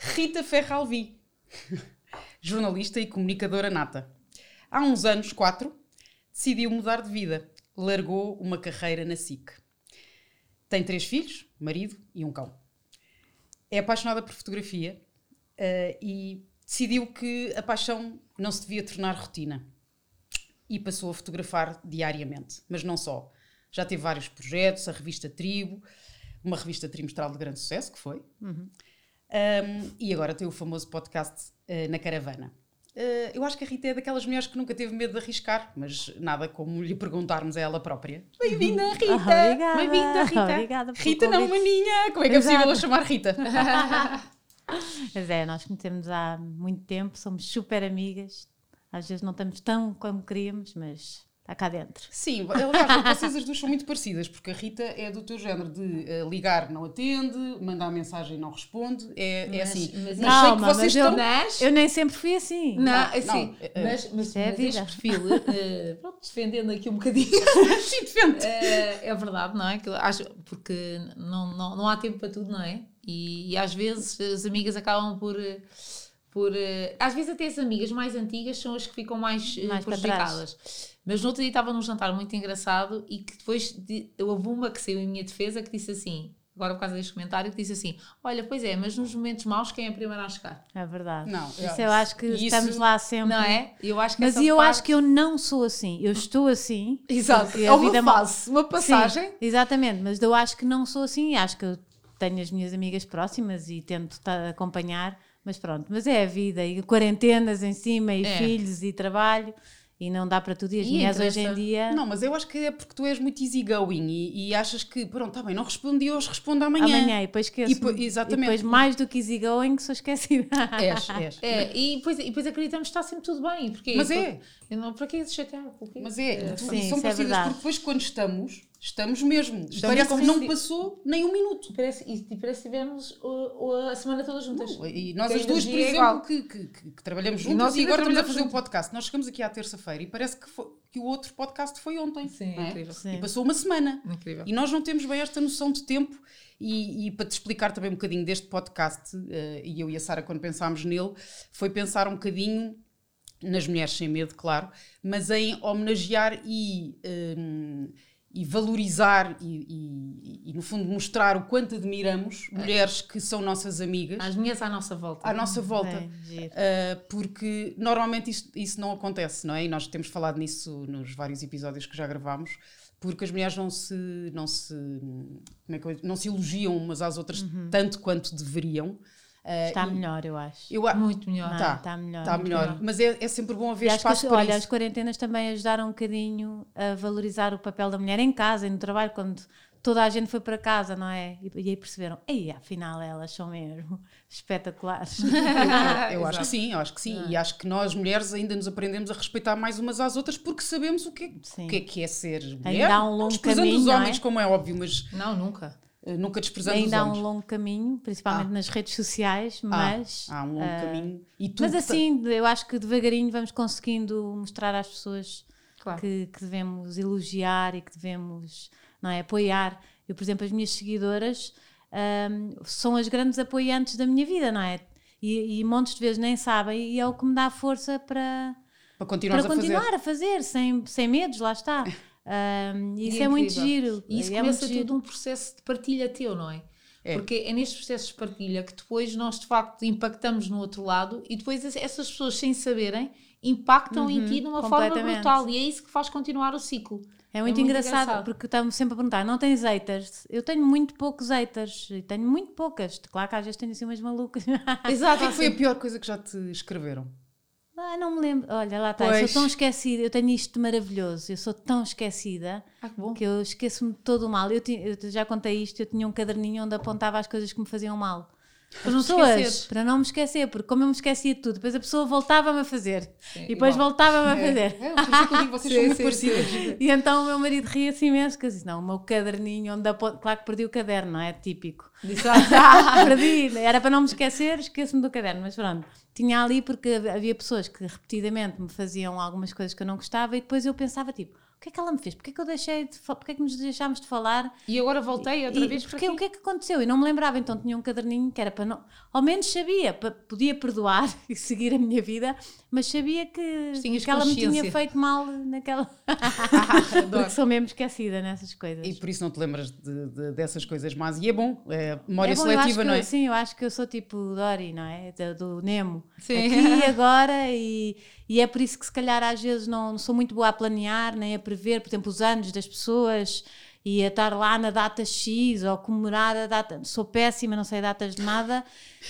Rita Ferralvi, jornalista e comunicadora nata. Há uns anos, quatro, decidiu mudar de vida. Largou uma carreira na SIC. Tem três filhos, marido e um cão. É apaixonada por fotografia uh, e decidiu que a paixão não se devia tornar rotina. E passou a fotografar diariamente. Mas não só. Já teve vários projetos, a revista Tribo, uma revista trimestral de grande sucesso, que foi. Uhum. Um, e agora tem o famoso podcast uh, na caravana. Uh, eu acho que a Rita é daquelas mulheres que nunca teve medo de arriscar, mas nada como lhe perguntarmos a ela própria. Bem-vinda, Rita! Bem-vinda, Rita! Obrigada Rita, não, maninha! Como é que é possível chamar Rita? Mas é, nós conhecemos há muito tempo, somos super amigas. Às vezes não estamos tão como queríamos, mas está cá dentro. Sim, aliás, vocês as duas são muito parecidas, porque a Rita é do teu género de uh, ligar, não atende, mandar mensagem não responde, é, é mas, é assim. Mas, não, sei que vocês estão... Eu, eu, nem sempre fui assim. Não, não, assim, não, uh, mas, mas, é mas este perfil, uh, pronto, defendendo aqui um bocadinho. Sim, defende. é verdade, não é? Que acho, porque não, não, não há tempo para tudo, não é? E, e às vezes as amigas acabam por por às vezes até as amigas mais antigas são as que ficam mais, mais prejudicadas mas no outro dia estava num jantar muito engraçado e que depois de, houve uma que saiu em minha defesa que disse assim, agora por causa deste comentário, que disse assim: Olha, pois é, mas nos momentos maus quem é a primeira a chegar? É verdade. Não, isso eu acho que isso, estamos lá sempre. Não é? Eu acho que mas eu parte... acho que eu não sou assim. Eu estou assim. Exato. É uma fase, uma passagem. Sim, exatamente, mas eu acho que não sou assim. Acho que eu tenho as minhas amigas próximas e tento acompanhar. Mas pronto, mas é a vida e quarentenas em cima e é. filhos e trabalho e não dá para tudo. E as e mulheres hoje em dia. Não, mas eu acho que é porque tu és muito easygoing e, e achas que, pronto, está bem, não respondi hoje, respondo amanhã. Amanhã, e depois esqueço. E, exatamente. E depois, mais do que easygoing, sou esquecida. És, és. É, e, depois, e depois acreditamos que está sempre tudo bem. Porque, mas é. Eu não, para que chatear? Mas é, é sim, são parecidas é porque depois quando estamos Estamos mesmo. Estamos parece que não passou nem um minuto. Parece, e parece que tivemos a semana toda juntas. Não, e nós as duas, por é exemplo, que, que, que, que, trabalhamos juntas e, e agora estamos a fazer o um podcast. Nós chegamos aqui à terça-feira e parece que, foi, que o outro podcast foi ontem. Sim, é? incrível. Sim. E passou uma semana. Incrível. E nós não temos bem esta noção de tempo. E, e para te explicar também um bocadinho deste podcast, uh, e eu e a Sara, quando pensámos nele, foi pensar um bocadinho nas mulheres sem medo, claro, mas em homenagear e. Uh, e valorizar e, e, e, no fundo mostrar o quanto admiramos é. mulheres que são nossas amigas. As mulheres à nossa volta. À nossa volta. É, uh, porque normalmente isso, isso não acontece não é? E nós temos falado nisso nos vários episódios que já gravámos porque as mulheres não se não se como é que não se elogiam umas às outras uhum. tanto quanto deveriam Uh, está melhor, eu acho. Eu, muito melhor. Está, está melhor. Está melhor. melhor. Mas é, é, sempre bom haver e espaço que, para olha, isso. as quarentenas também ajudaram um bocadinho a valorizar o papel da mulher em casa e no trabalho, quando toda a gente foi para casa, não é? E, e aí perceberam, ei, afinal elas são mesmo espetaculares. eu, eu acho que sim, eu acho que sim. Ah. E acho que nós mulheres ainda nos aprendemos a respeitar mais umas às outras porque sabemos o que é, o que, é, que é ser mulher. Ainda há um longo caminho, os homens, é? como é óbvio, mas... Não, nunca. Eh, nunca desprezando Ainda há um longo caminho, principalmente ah. nas redes sociais, mas... Ah, há um longo uh, caminho. mas assim, eu acho que devagarinho vamos conseguindo mostrar às pessoas claro. que, que, devemos elogiar e que devemos não é, apoiar. Eu, por exemplo, as minhas seguidoras um, são as grandes apoiantes da minha vida, não é? E, e montes de vezes nem sabem e é o que me dá força para... Para continuar, para continuar a fazer, a fazer sem, sem medos, lá está. Um, isso é, é muito giro. E isso é começa tudo um processo de partilha teu, não é? É. Porque é nestes processos de partilha que depois nós de facto impactamos no outro lado e depois essas pessoas sem saberem impactam uhum, em ti de uma forma brutal e é isso que faz continuar o ciclo. É muito, é muito engraçado, engraçado, porque estamos sempre a perguntar: não tens haters? Eu tenho muito poucos haters e tenho muito poucas. Claro que às vezes tenho assim umas malucas. Exato, e foi a pior coisa que já te escreveram? Ah, não me lembro. Olha, lá está. Pois. Eu sou tão esquecida. Eu tenho isto de maravilhoso. Eu sou tão esquecida ah, que, que, eu esqueço-me de todo o mal. Eu, eu, já contei isto. Eu tinha um caderninho onde apontava as coisas que me faziam mal. Para não pessoas, para não me esquecer, porque como eu me esquecia de tudo, depois a pessoa voltava-me a fazer sim, e depois voltava-me a é. fazer. É, é, vocês sim, são muito parecidas. E então o meu marido ria-se imenso, que eu disse: Não, o meu caderninho, onde aponto, claro que perdi o caderno, não é? Típico. Disse: ah, perdi, era para não me esquecer, esqueço-me do caderno, mas pronto. Tinha ali porque havia pessoas que repetidamente me faziam algumas coisas que eu não gostava e depois eu pensava tipo o que é que ela me fez? Porquê é que eu deixei de Porquê é que nos deixámos de falar? E agora voltei outra e, vez porque o que é que aconteceu? E não me lembrava, então tinha um caderninho que era para não. Ao menos sabia, para, podia perdoar e seguir a minha vida, mas sabia que, que ela me tinha feito mal naquela. porque sou mesmo esquecida nessas coisas. E por isso não te lembras de, de, dessas coisas más. E é bom, é memória é bom, seletiva, não é? Eu, sim, eu acho que eu sou tipo Dory, não é? Do, do Nemo. Sim. Aqui e agora, e, e é por isso que se calhar às vezes não, não sou muito boa a planear, nem a prever, por exemplo, os anos das pessoas e a estar lá na data X ou comemorar a data. Sou péssima, não sei datas de nada.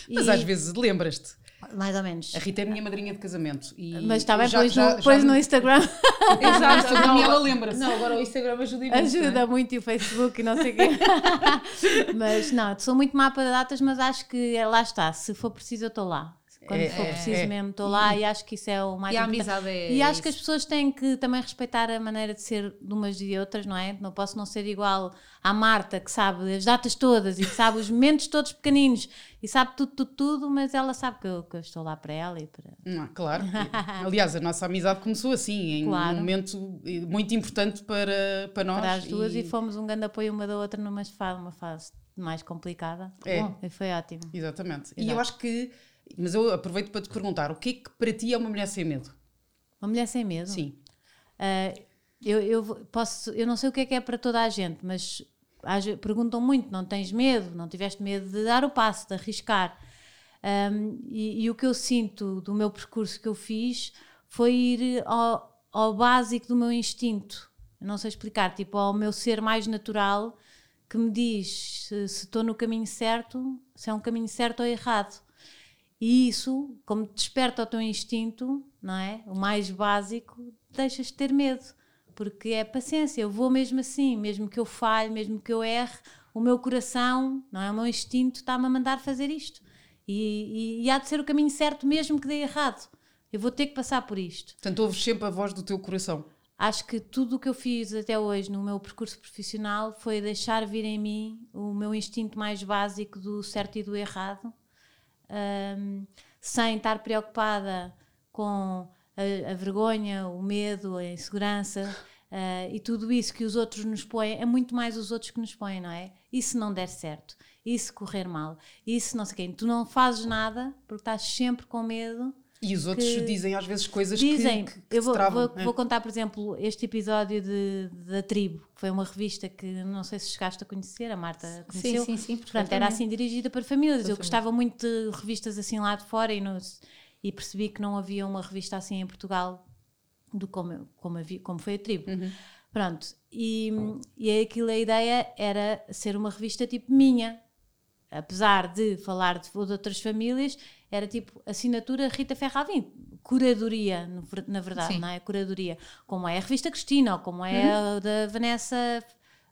Mas e... às vezes lembras-te. Mais ou menos. A Rita é minha madrinha de casamento. E Mas está bem, pois, no, já no Instagram. Exato, não, ela lembra-se. Não, agora o Instagram ajuda imenso. Ajuda é? muito e o Facebook e não sei o quê. mas não, sou muito má para datas, mas acho que é, lá está. Se for preciso, eu estou lá. Quando é, for é, preciso é, mesmo, estou lá e, acho que isso é o mais e importante. A amizade é e acho isso. que as pessoas têm que também respeitar a maneira de ser de umas e de outras, não é? Não posso não ser igual à Marta, que sabe as datas todas e que sabe os momentos todos pequeninos e sabe tudo, tudo, tudo, mas ela sabe que eu, que eu estou lá para ela e para. Não, claro. Aliás, a nossa amizade começou assim, em claro. um momento muito importante para, para nós. Para as duas e, e fomos um grande apoio uma da outra numa fase, uma fase mais complicada. É. Bom, e foi ótimo. Exatamente. Exato. E eu acho que mas eu aproveito para te perguntar: o que é que para ti é uma mulher sem medo? Uma mulher sem medo? Sim. Uh, eu, eu, posso, eu não sei o que é que é para toda a gente, mas perguntam muito: não tens medo? Não tiveste medo de dar o passo, de arriscar? Um, e, e, o que eu sinto do meu percurso que eu fiz foi ir ao, ao básico do meu instinto. Eu não sei explicar, tipo, ao meu ser mais natural que me diz se estou no caminho certo, se é um caminho certo ou errado. E isso, como desperta o teu instinto, não é? O mais básico, deixas de ter medo. Porque é paciência, eu vou mesmo assim, mesmo que eu falhe, mesmo que eu erre, o meu coração, não é? O meu instinto está-me a mandar fazer isto. E, e, e há de ser o caminho certo, mesmo que dê errado. Eu vou ter que passar por isto. Portanto, ouves sempre a voz do teu coração. Acho que tudo o que eu fiz até hoje no meu percurso profissional foi deixar vir em mim o meu instinto mais básico do certo e do errado um, sem estar preocupada com a, a, vergonha, o medo, a insegurança uh, e tudo isso que os outros nos põem, é muito mais os outros que nos põem, não é? E se não der certo? E se correr mal? E se não sei quem? Tu não fazes nada porque estás sempre com medo e os outros dizem às vezes coisas dizem, que, que, que eu vou, travam, vou, é? vou, contar, por exemplo, este episódio de, da Tribo, que foi uma revista que não sei se chegaste a conhecer, a Marta conheceu. Sim, sim, sim. Portanto, era assim dirigida para famílias. Para eu família. gostava muito de revistas assim lá de fora e, nos, e percebi que não havia uma revista assim em Portugal do como, como, havia, como foi a Tribo. Uhum. Pronto, e, e aquilo a ideia era ser uma revista tipo minha, apesar de falar de, de outras famílias, era tipo assinatura Rita Ferravim, curadoria, na verdade, Sim. não é? Curadoria, como é a revista Cristina, ou como é uhum. a da Vanessa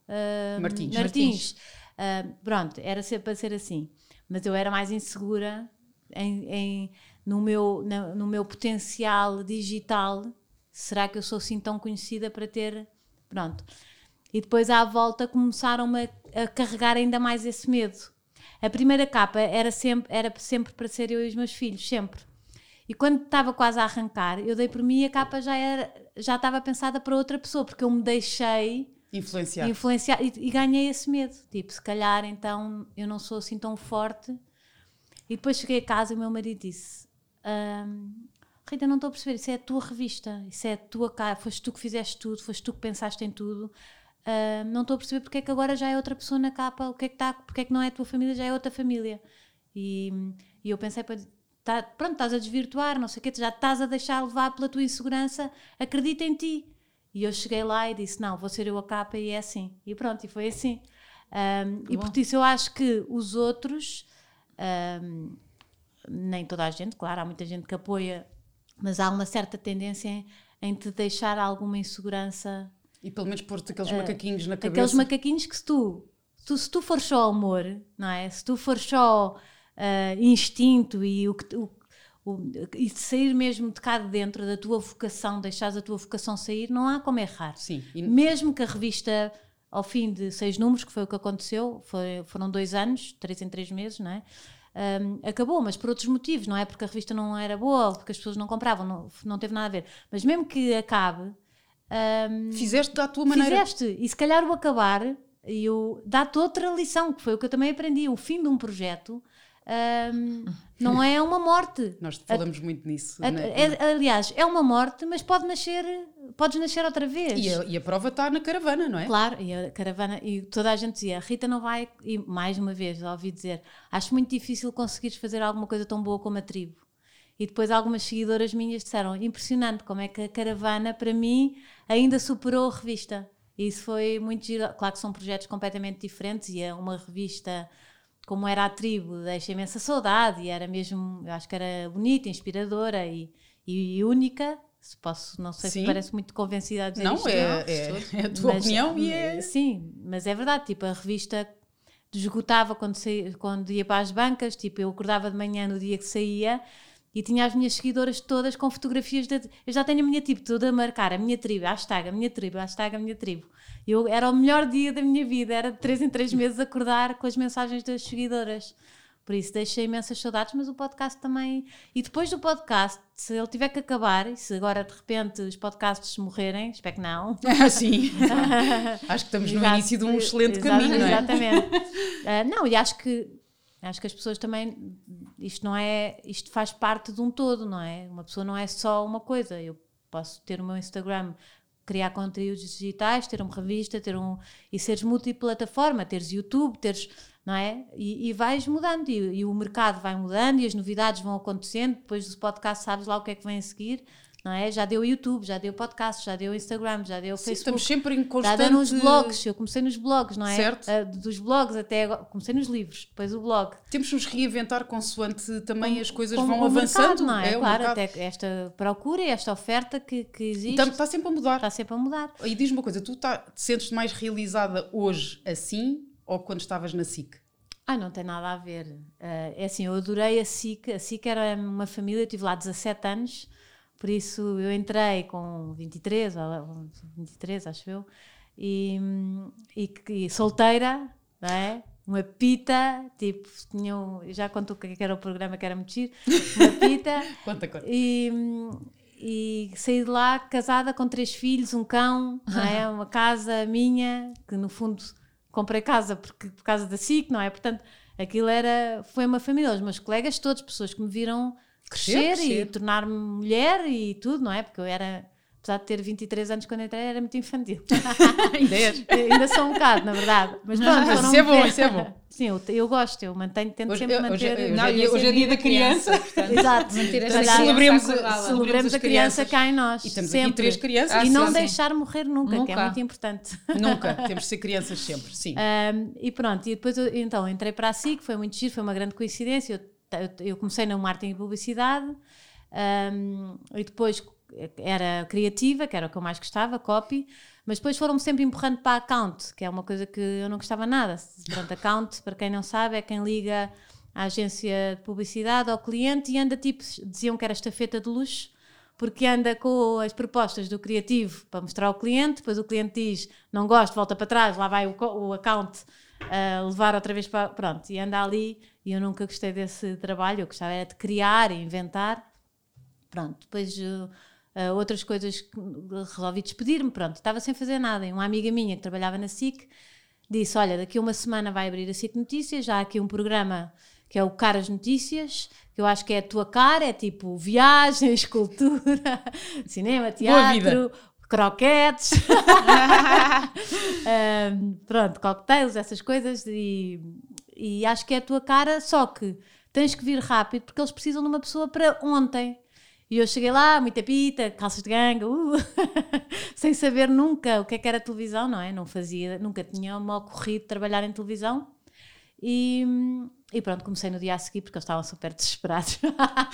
uh, Martins. Martins. Uh, pronto, era ser, para ser assim. Mas eu era mais insegura em, em, no, meu, no, no meu potencial digital. Será que eu sou assim tão conhecida para ter. Pronto. E depois à volta começaram-me a, a carregar ainda mais esse medo a primeira capa era sempre, era sempre para ser eu e os meus filhos, sempre. E quando estava quase a arrancar, eu dei por mim e a capa já, era, já estava pensada para outra pessoa, porque eu me deixei influenciar, influenciar e, e, ganhei esse medo. Tipo, se calhar então eu não sou assim tão forte. E depois cheguei a casa e o meu marido disse: Rita, não estou a perceber, isso é a tua revista, isso é a tua cara, foste tu que fizeste tudo, foste tu que pensaste em tudo. Uh, não estou a perceber porque é que agora já é outra pessoa na capa, o que é que está, porque é que não é a tua família, já é outra família. E, e eu pensei, tá, pronto, estás a desvirtuar, não sei o quê, já estás a deixar levar pela tua insegurança, acredita em ti. E eu cheguei lá e disse, não, vou ser eu a capa e é assim. E pronto, e foi assim. Um, e por isso eu acho que os outros, um, nem toda a gente, claro, há muita gente que apoia, mas há uma certa tendência em, em te deixar alguma insegurança e pelo menos pôr-te aqueles uh, macaquinhos na cabeça. Aqueles macaquinhos que se tu, tu, se tu for só amor, não é? Se tu for só uh, instinto e o que o, o, e sair mesmo de cá de dentro da tua vocação, deixares a tua vocação sair, não há como errar. Sim. E... Mesmo que a revista, ao fim de seis números, que foi o que aconteceu, foi, foram dois anos, três em três meses, não é? Um, acabou, mas por outros motivos, não é? Porque a revista não era boa, porque as pessoas não compravam, não, não teve nada a ver. Mas mesmo que acabe, Um, Fizeste da tua maneira. Fizeste, e se calhar o acabar, e dá-te outra lição, que foi o que eu também aprendi. O fim de um projeto um, não é uma morte. Nós falamos a, muito nisso. A, né? é, aliás, é uma morte, mas pode nascer, podes nascer outra vez. E a, e a, prova está na caravana, não é? Claro, e a caravana, e toda a gente dizia, a Rita não vai, e mais uma vez, ouvi dizer, acho muito difícil conseguires fazer alguma coisa tão boa como a tribo. E depois algumas seguidoras minhas disseram, impressionante como é que a caravana, para mim, ainda superou a revista. E isso foi muito giro. Claro que são projetos completamente diferentes e é uma revista como era a tribo, deixa imensa saudade e era mesmo, eu acho que era bonita, inspiradora e, e única. Se posso, não sei sim. se parece muito convencida a dizer não, isto. É, não, é, é a tua mas, opinião e é... Sim, mas é verdade, tipo, a revista esgotava quando, saía, quando ia para as bancas, tipo, eu acordava de manhã no dia que saía e tinha as minhas seguidoras todas com fotografias de, eu já tenho a minha tipo toda a marcar a minha tribo, hashtag a minha tribo, hashtag a minha tribo eu, era o melhor dia da minha vida, era de 3 em 3 meses acordar com as mensagens das seguidoras. Por isso deixei imensas saudades, mas o podcast também. E depois do podcast, se ele tiver que acabar, e se agora de repente os podcasts morrerem, espero que não. Ah, sim. acho que estamos no Exato, início de um excelente caminho, não é? Exatamente. uh, não, e acho que acho que as pessoas também isto não é isto faz parte de um todo não é? Uma pessoa não é só uma coisa. Eu posso ter o meu Instagram criar conteúdos digitais, ter uma revista, ter um e seres multiplataforma, teres YouTube, teres, não é? E, e vais mudando e, e, o mercado vai mudando e as novidades vão acontecendo, depois do podcast sabes lá o que é que vem a seguir não é? Já deu YouTube, já deu podcast, já deu Instagram, já deu Sim, Facebook. Estamos sempre em constante... Já deu nos blogs, eu comecei nos blogs, não é? Certo. Uh, dos blogs até agora, comecei nos livros, depois o blog. Temos que nos reinventar consoante também as coisas vão avançando. Mercado, não é? é claro, até esta procura e esta oferta que, que existe. Então, está sempre a mudar. Está sempre a mudar. E diz-me uma coisa, tu tá, te sentes mais realizada hoje assim ou quando estavas na SIC? Ah, não tem nada a ver. Uh, é assim, eu adorei a SIC. A SIC era uma família, eu tive lá 17 anos por isso eu entrei com 23, 23 acho eu, e, e, e solteira, não é? Uma pita, tipo, tinha um, já contou o que era o programa que era muito giro, uma pita. conta, conta. E, e saí de lá casada com três filhos, um cão, não é? uma casa minha, que no fundo comprei casa porque, por causa da SIC, não é? Portanto, aquilo era, foi uma família, os meus colegas todos, pessoas que me viram crescer, crescer. e tornar-me mulher e tudo, não é? Porque eu era, apesar de ter 23 anos quando entrei, era muito infantil. ainda sou um bocado, na verdade. Mas pronto, isso é bom, isso é bom. Sim, eu, eu gosto, eu mantenho, tento hoje, sempre manter. Hoje, não, hoje, hoje é dia da criança. criança Exato. celebremos, celebremos a criança cá em nós. E temos sempre. três crianças. e não deixar morrer nunca, nunca, que é muito importante. Nunca, temos de ser crianças sempre, sim. Um, e pronto, e depois eu, então entrei para a SIC, foi muito giro, foi uma grande coincidência. Eu eu comecei no marketing e publicidade um, e depois era criativa, que era o que eu mais gostava, copy, mas depois foram-me sempre empurrando para account, que é uma coisa que eu não gostava nada. Pronto, account, para quem não sabe, é quem liga a agência de publicidade ao cliente e anda tipo, diziam que era estafeta de luxo, porque anda com as propostas do criativo para mostrar ao cliente, depois o cliente diz não gosto, volta para trás, lá vai o, o account uh, levar outra vez para. Pronto, e anda ali e eu nunca gostei desse trabalho, eu gostava era de criar e inventar. Pronto, depois uh, outras coisas resolvi despedir-me, pronto, estava sem fazer nada. E uma amiga minha que trabalhava na SIC disse: Olha, daqui a uma semana vai abrir a SIC Notícias, já há aqui um programa que é o Caras Notícias, que eu acho que é a tua cara, é tipo viagens, cultura, cinema, teatro, croquetes, um, pronto, cocktails, essas coisas, e e acho que é a tua cara, só que tens que vir rápido porque eles precisam de uma pessoa para ontem. E eu cheguei lá, muita pita, calças de ganga, uh, sem saber nunca o que é que era televisão, não é? Não fazia, nunca tinha me ocorrido trabalhar em televisão. E, e pronto, comecei no dia a seguir porque eles estavam super desesperados.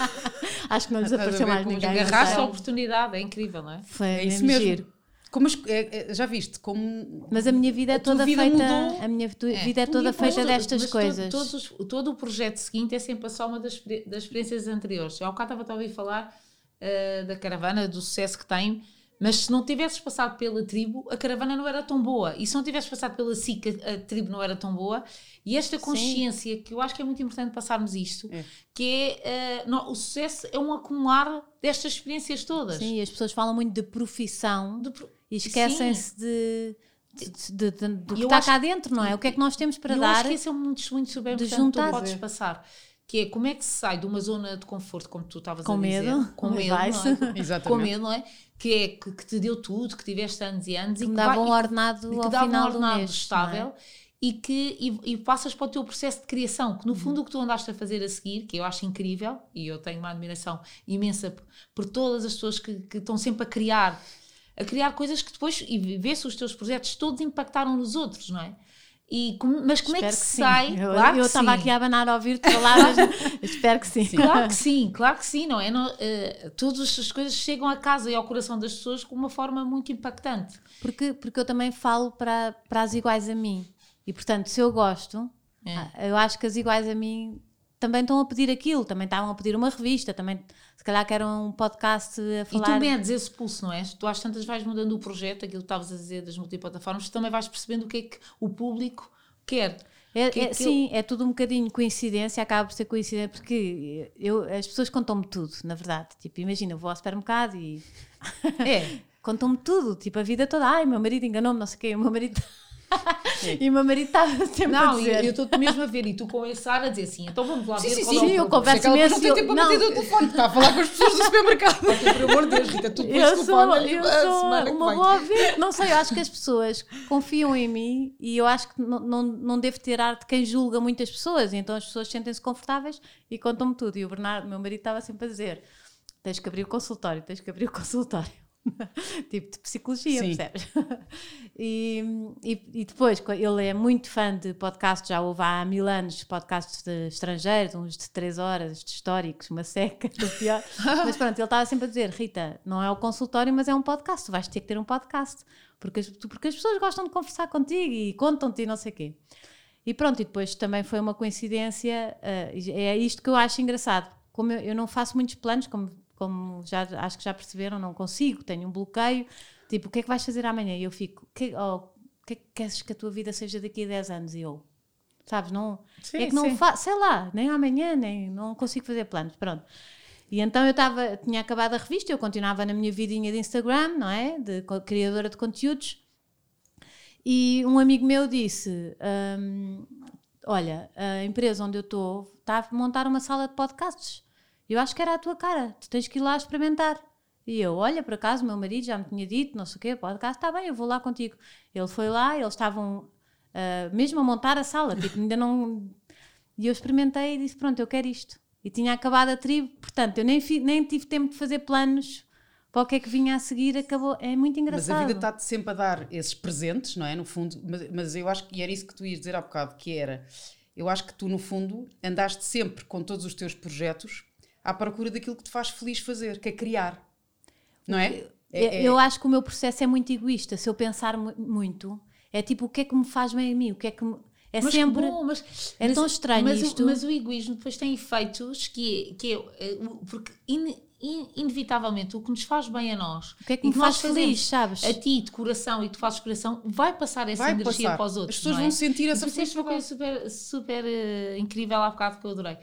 Acho que não lhes apareceu mais ninguém. Agarraste a oportunidade, é incrível, não é? Foi é isso mesmo. Giro. Como é, é, já viste como mas a minha vida é toda vida feita mudou. a minha é. vida é toda feita destas coisas todo, os, todo o projeto seguinte é sempre a soma das, das experiências anteriores eu ao bocado estava a ouvir falar uh, da caravana do sucesso que tem mas se não tivesses passado pela tribo, a caravana não era tão boa. E se não tivesses passado pela SIC, a, a tribo não era tão boa. E esta consciência, Sim. que eu acho que é muito importante passarmos isto, é. que é uh, não, o sucesso é um acumular destas experiências todas. Sim, as pessoas falam muito de profissão. De, e esquecem-se de, de, de, do que está cá dentro, não é? O que é que nós temos para eu dar? Eu acho que esse é um muito, muito super de juntar. tu podes passar. Que é como é que se sai de uma zona de conforto, como tu estavas a dizer. Medo, com medo. É? Exatamente. Com medo, não é? Que é que, que, te deu tudo, que tiveste anos e anos que e que dava um ordenado e que ao dava final um ordenado mês, estável. É? E que e, e, passas para o teu processo de criação, que no fundo uhum. o que tu andaste a fazer a seguir, que eu acho incrível, e eu tenho uma admiração imensa por, por todas as pessoas que, que estão sempre a criar a criar coisas que depois, e vê se os teus projetos todos impactaram nos outros, não é? E, mas como espero é que, que sai? Eu, claro eu estava aqui a abanar a ouvir-te falar, espero que sim. Claro que sim, claro que sim, não é? Não, uh, todas as coisas chegam a casa e ao coração das pessoas com uma forma muito impactante. Porque, porque eu também falo para, para as iguais a mim. E portanto, se eu gosto, é. Ah, eu acho que as iguais a mim também estão a pedir aquilo, também estavam a pedir uma revista, também se calhar que era um podcast a falar. E tu medes esse pulso, não é? Tu às tantas vais mudando o projeto, aquilo que estavas a dizer das multiplataformas, tu também vais percebendo o que é que o público quer. É, que é, é, sim, eu... é tudo um bocadinho coincidência, acaba por ser coincidência, porque eu, as pessoas contam-me tudo, na verdade. Tipo, imagina, eu vou ao supermercado e. é. contam-me tudo, tipo, a vida toda. Ai, meu marido enganou-me, não sei o quê, o meu marido. E o meu marido estava sempre não, a dizer. Não, eu estou mesmo a ver e tu com esse ar a dizer assim, então vamos lá sim, ver sim, qual sim, é o eu converso imenso. Não tem tempo para meter o telefone, está a falar com as pessoas do supermercado. Por amor de Deus, Rita, tu eu sou, eu sou uma boa ouvinte. Não sei, eu acho que as pessoas confiam em mim e eu acho que não, não, não devo ter ar de quem julga muitas pessoas, e então as pessoas sentem-se confortáveis e contam-me tudo. E o Bernardo, meu marido, estava sempre a dizer: tens que abrir o consultório, tens que abrir o consultório. tipo de psicologia, Sim. percebes? e, e, e, depois, ele é muito fã de podcasts, já houve há mil anos podcasts de estrangeiros, uns de três horas, de históricos, uma seca, do pior. mas pronto, ele estava sempre a dizer: Rita, não é o consultório, mas é um podcast, tu vais ter que ter um podcast, porque, porque as pessoas gostam de conversar contigo e contam-te e não sei o quê. E pronto, e depois também foi uma coincidência, uh, é isto que eu acho engraçado. Como eu, eu não faço muitos planos, como como já acho que já perceberam, não consigo, tenho um bloqueio. Tipo, o que é que vais fazer amanhã? E eu fico, que, oh, o que é que queres que a tua vida seja daqui a 10 anos? E eu, sabes, não. Sim, é que não faço, sei lá, nem amanhã, nem não consigo fazer planos. Pronto. E então eu estava, tinha acabado a revista, eu continuava na minha vidinha de Instagram, não é? De criadora de conteúdos. E um amigo meu disse: um, Olha, a empresa onde eu estou está a montar uma sala de podcasts. Eu acho que era a tua cara, tu tens que ir lá experimentar. E eu, olha, por acaso, meu marido já me tinha dito, não sei o quê, podcast, está bem, eu vou lá contigo. Ele foi lá, eles estavam uh, mesmo a montar a sala, tipo, ainda não. E eu experimentei e disse: pronto, eu quero isto. E tinha acabado a tribo, portanto, eu nem, fi, nem tive tempo de fazer planos para o que é que vinha a seguir, acabou. É muito engraçado. Mas a vida está-te sempre a dar esses presentes, não é? No fundo, mas, mas eu acho que e era isso que tu ias dizer há bocado, que era. Eu acho que tu, no fundo, andaste sempre com todos os teus projetos à procura daquilo que te faz feliz fazer, que é criar. Não é? é, é... Eu acho que o meu processo é muito egoísta. Se eu pensar muito, é tipo o que é que me faz bem a mim, o que é que me... É mas sempre. Bom, mas, é mas, tão estranho mas isto. O, mas o egoísmo depois tem efeitos que é. Que é, é porque in, in, inevitavelmente o que nos faz bem a nós. O que é que me faz feliz, sabes? A ti, de coração e tu fazes coração, vai passar essa vai energia passar. para os outros. As pessoas é? vão sentir essa felicidade. uma coisa super, super uh, incrível há bocado que eu adorei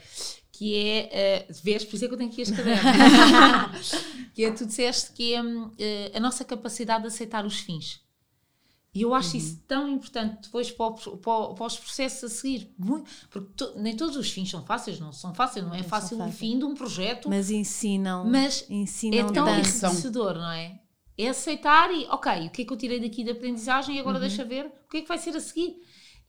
que é, uh, vês, por isso é que eu tenho aqui este caderno, que é, tu disseste que é uh, a nossa capacidade de aceitar os fins. E eu acho uhum. isso tão importante depois para, o, para, para, os processos a seguir. Muito, porque to, nem todos os fins são fáceis, não são fáceis, não é fácil o fim de um projeto. Mas ensinam. Mas ensinam é tão enriquecedor, não é? É aceitar e, ok, o que é que eu tirei daqui da aprendizagem e agora uhum. deixa ver o que é que vai ser a seguir.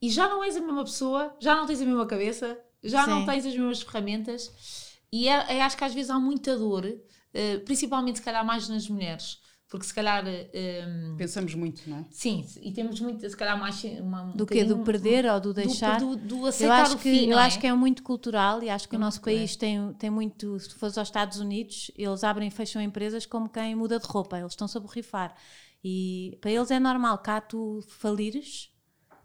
E já não és a mesma pessoa, já não tens a mesma cabeça, já Sim. não tens as mesmas ferramentas e é, é, acho que às vezes há muita dor, uh, principalmente se calhar mais nas mulheres. Porque se calhar. Um, ehm, Pensamos muito, não é? Sim, e temos muito, se calhar, mais. Uma, um do que Do perder ou do deixar? Do, do, do aceitar eu acho que, fim, Eu é? acho que é muito cultural e acho que é o nosso país tem, tem muito. Se tu fores aos Estados Unidos, eles abrem e fecham empresas como quem muda de roupa, eles estão-se a borrifar. E para eles é normal, cá tu falires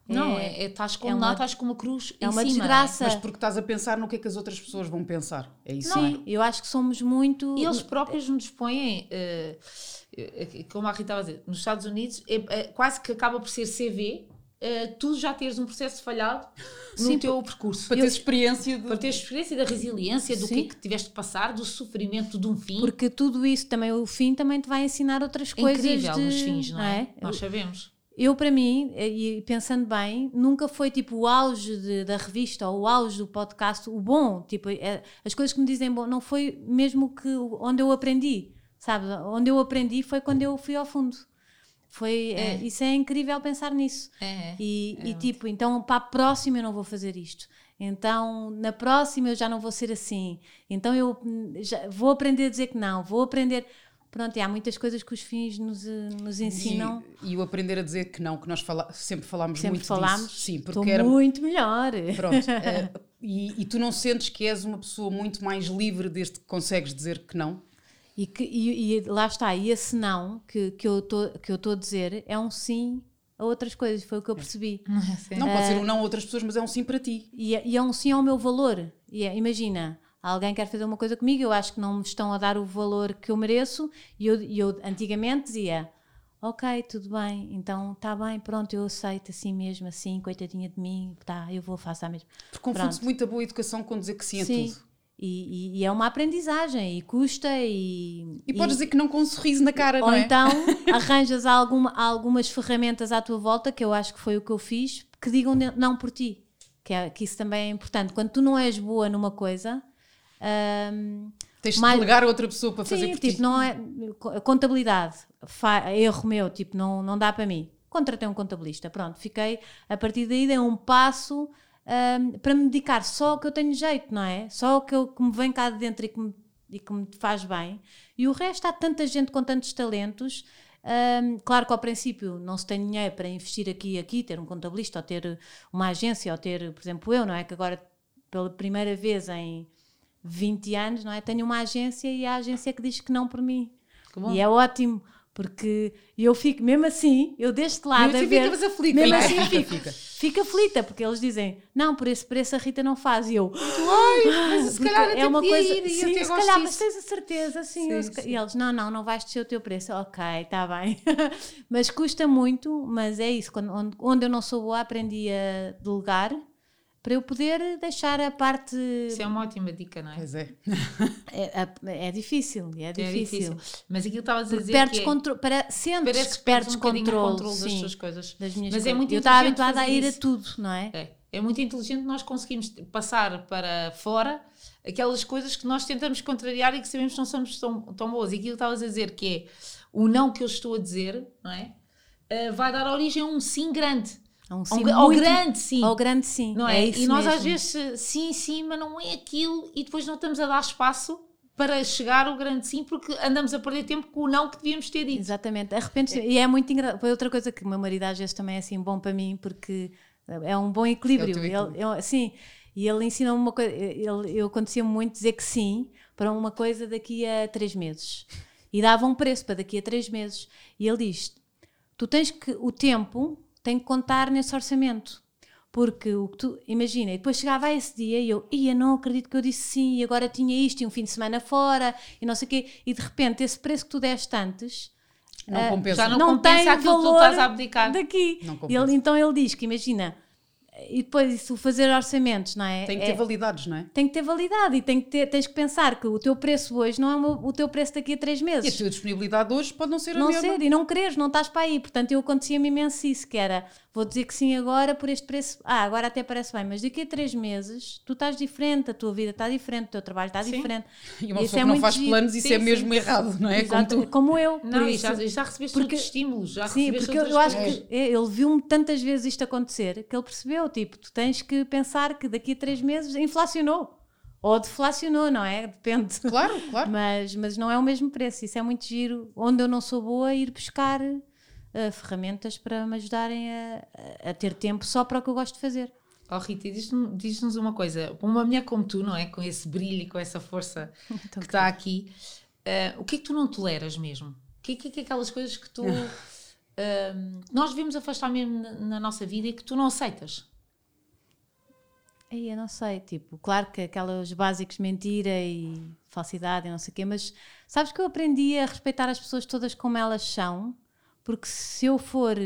não, é, é, estás com é uma, estás com uma cruz É uma cima, desgraça. Mas porque estás a pensar no que é que as outras pessoas vão pensar. É isso, não, não é? Eu acho que somos muito. E eles próprios nos põem, uh, como a Rita estava a dizer, nos Estados Unidos, é, é, quase que acaba por ser CV, uh, tu já teres um processo falhado Sim, no teu percurso. Para teres experiência. De... Para teres experiência da resiliência, do Sim. que é que tiveste que passar, do sofrimento de um fim. Porque tudo isso, também o fim, também te vai ensinar outras é coisas. Incrível de... nos fins, não é? é? Nós sabemos. Eu, para mim, e pensando bem, nunca foi tipo o auge de, da revista ou o auge do podcast, o bom. Tipo, é, as coisas que me dizem bom, não foi mesmo que onde eu aprendi, sabe? Onde eu aprendi foi quando eu fui ao fundo. Foi, é. É, isso é incrível pensar nisso. É, e, e tipo, então para a próxima eu não vou fazer isto. Então na próxima eu já não vou ser assim. Então eu já, vou aprender a dizer que não, vou aprender. Pronto, e há muitas coisas que os fins nos, nos ensinam. E, e o aprender a dizer que não, que nós fala, sempre falámos sempre muito falámos, disso. Sim, porque era muito melhor. Pronto. uh, e, e tu não sentes que és uma pessoa muito mais livre desde que consegues dizer que não? E, que, e, e, lá está, e esse não que, que eu estou a dizer é um sim a outras coisas, foi o que eu percebi. Não, pode ser um não a outras pessoas, mas é um sim para ti. E, é, e é um sim ao meu valor. E é, imagina, alguém quer fazer uma coisa comigo, eu acho que não me estão a dar o valor que eu mereço, e eu, eu antigamente dizia. Ok, tudo bem, então está bem, pronto, eu aceito assim mesmo, assim, coitadinha de mim, tá, eu vou fazer a mesma. Porque confunde-se muito a boa educação com dizer que sim, sim. a tudo. E, e, e, é uma aprendizagem e custa e. E podes dizer que não com um sorriso na cara, ou não é? então arranjas alguma, algumas ferramentas à tua volta, que eu acho que foi o que eu fiz, que digam não por ti. Que, é, que isso também é importante. Quando tu não és boa numa coisa. Um, Tens de delegar a outra pessoa para sim, fazer por tipo, ti. não é. Contabilidade, erro meu, tipo, não, não dá para mim. Contratei um contabilista, pronto, fiquei. A partir daí dei um passo um, para me dedicar só ao que eu tenho jeito, não é? Só ao que, eu, que me vem cá de dentro e que me, e que me faz bem. E o resto, há tanta gente com tantos talentos. Um, claro que ao princípio não se tem dinheiro para investir aqui e aqui, ter um contabilista, ou ter uma agência, ou ter, por exemplo, eu, não é? Que agora, pela primeira vez em 20 anos, não é? Tenho uma agência e a agência que diz que não por mim. E é ótimo, porque eu fico, mesmo assim, eu deste lado mesmo assim a ver... aflita. Mesmo assim fica, fica. fica aflita, porque eles dizem, não, por esse preço a Rita não faz. E eu, ai, mas se calhar é uma coisa... Ir, sim, se calhar, mas tens a certeza, sim, sim, sim. E eles, não, não, não vais descer o teu preço. Ok, está bem. mas custa muito, mas é isso. Quando, onde, onde eu não sou boa, aprendi a delegar para eu poder deixar a parte. Isso é uma ótima dica, não é? Pois é. é, é, difícil, é, é difícil. difícil. Mas aquilo estava a dizer. Perdes que é, controle, para, sentes que perdes um controle, controle das tuas coisas. Das minhas Mas é coisas. é muito Eu estava habituada a ir isso. a tudo, não é? É. É muito inteligente nós conseguimos passar para fora aquelas coisas que nós tentamos contrariar e que sabemos que não somos tão, tão boas. E aquilo que estavas a dizer que é o não que eu estou a dizer, não é? Uh, vai dar origem a um sim grande. Um sim ao, ao grande sim. Ao grande sim. Não é? é e nós mesmo. às vezes sim, sim, mas não é aquilo e depois não estamos a dar espaço para chegar ao grande sim porque andamos a perder tempo com o não que devíamos ter dito. Exatamente. De repente, é. e é muito engraçado. Foi outra coisa que o meu marido às vezes também é assim bom para mim porque é um bom equilíbrio. É ele, ele, sim, e ele ensina-me uma coisa. Ele, eu acontecia muito dizer que sim para uma coisa daqui a três meses. E dava um preço para daqui a três meses. E ele diz: Tu tens que. O tempo tem que contar nesse orçamento. Porque o que tu, imagina, e depois chegava a esse dia e eu, ia, não acredito que eu disse sim, e agora tinha isto, e um fim de semana fora, e não sei o quê, e de repente esse preço que tu deste antes não uh, compensa. Já não, não compensa tem aquilo que tu estás a abdicar. Daqui. Ele, então ele diz que, imagina, e depois isso, fazer orçamentos, não é? Tem que ter é, validades, não é? Tem que ter validade e tem que ter, tens que pensar que o teu preço hoje não é o teu preço daqui a três meses. E a tua disponibilidade hoje pode não ser não a mesma. Não ser, e não quereres, não estás para aí. Portanto, eu acontecia-me imenso isso, que era, vou dizer que sim agora por este preço, ah, agora até parece bem, mas daqui a três meses tu estás diferente, a tua vida está diferente, o teu trabalho está sim. diferente. E uma pessoa é que não faz giro. planos, isso sim, é mesmo sim. errado, não é? Exato, como, tu... como eu. Não, isso, já, já recebeste porque, outros estímulos, já Sim, porque eu, eu acho que ele viu-me tantas vezes isto acontecer que ele percebeu, tipo, tu tens que pensar que daqui a três meses inflacionou. Ou deflacionou, não é? Depende. Claro, claro. Mas, mas não é o mesmo preço. Isso é muito giro. Onde eu não sou boa, ir buscar uh, ferramentas para me ajudarem a, a, ter tempo só para o que eu gosto de fazer. Oh Rita, diz-nos diz uma coisa. Uma mulher como tu, não é? Com esse brilho e com essa força que está aqui, uh, o que é que tu não toleras mesmo? O que, é que, que é aquelas coisas que tu. Uh, nós devemos afastar mesmo na, na nossa vida e que tu não aceitas? Aí eu não sei, tipo, claro que aqueles básicos mentira e falsidade e não sei o quê, mas sabes que eu aprendi a respeitar as pessoas todas como elas são, porque se eu for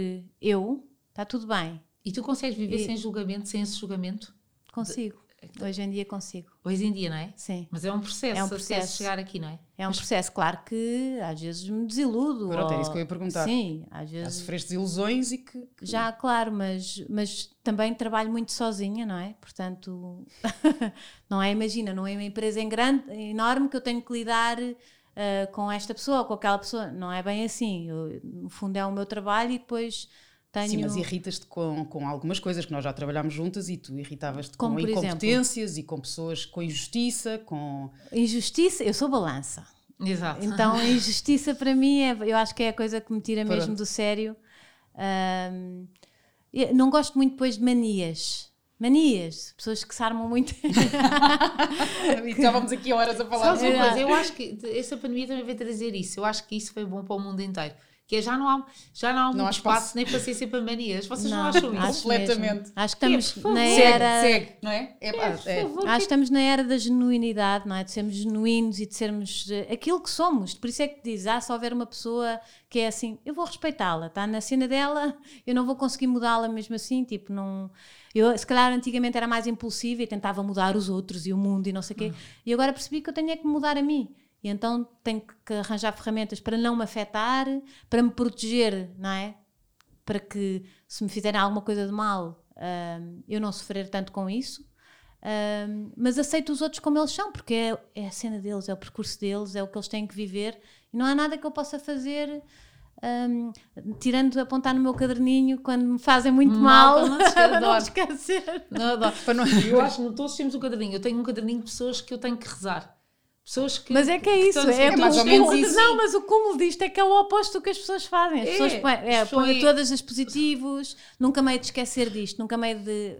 eu, está tudo bem. E tu consegues viver e... sem julgamento, sem esse julgamento? Consigo. De... Hoje em dia consigo. Hoje em dia, não é? Sim. Mas é um processo, é um processo. chegar aqui, não é? É um Mas... processo, claro que às vezes me desiludo. Pronto, ou... é isso que eu ia perguntar. Sim, às vezes. Já sofreste desilusões e que, que. Já, claro, mas, mas também trabalho muito sozinha, não é? Portanto, não é? Imagina, não é uma empresa em grande, enorme que eu tenho que lidar. Uh, com esta pessoa ou com aquela pessoa, não é bem assim. Eu, no fundo, é o meu trabalho e depois tenho... Sim, mas irritas-te com, com algumas coisas que nós já trabalhámos juntas e tu irritavas-te com incompetências exemplo? e com pessoas com injustiça, com... Injustiça? Eu sou balança. Exato. Então a injustiça para mim, é, eu acho que é a coisa que me tira Pronto. mesmo do sério. Um, não gosto muito depois de manias. Manias, pessoas que se armam muito. Estávamos aqui horas a falar. Sabe uma coisa, eu acho que essa pandemia também veio trazer isso. Eu acho que isso foi bom para o mundo inteiro que é já não há, já não há não espaço, espaço nem paciência para manias. Vocês não, não acham isso? Acho Completamente. Mesmo. Acho que estamos é, na era. Segue, segue, não é? é, é, é. Favor, acho que estamos na era da genuinidade, não é? De sermos genuínos e de sermos aquilo que somos. Por isso é que diz: ah, se houver uma pessoa que é assim, eu vou respeitá-la, está na cena dela, eu não vou conseguir mudá-la mesmo assim, tipo, não. Eu, se calhar, antigamente era mais impulsiva e tentava mudar os outros e o mundo e não sei o quê. Hum. E agora percebi que eu tenho é que mudar a mim. E então tenho que arranjar ferramentas para não me afetar, para me proteger, não é? Para que se me fizerem alguma coisa de mal, um, eu não sofrer tanto com isso. Um, mas aceito os outros como eles são, porque é, é, a cena deles, é o percurso deles, é o que eles têm que viver. E não há nada que eu possa fazer. Um, tirando apontar no meu caderninho quando me fazem muito mal, mal não, não esquecer. Não, não. Eu acho que todos temos um caderninho. Eu tenho um caderninho de pessoas que eu tenho que rezar. Pessoas que. Mas é que é isso, é, é mais ou menos isso. Não, mas o cúmulo disto é que é o oposto do que as pessoas fazem. As é, pessoas põem, é, põem todas as positivos, nunca meio de esquecer disto, nunca meio de.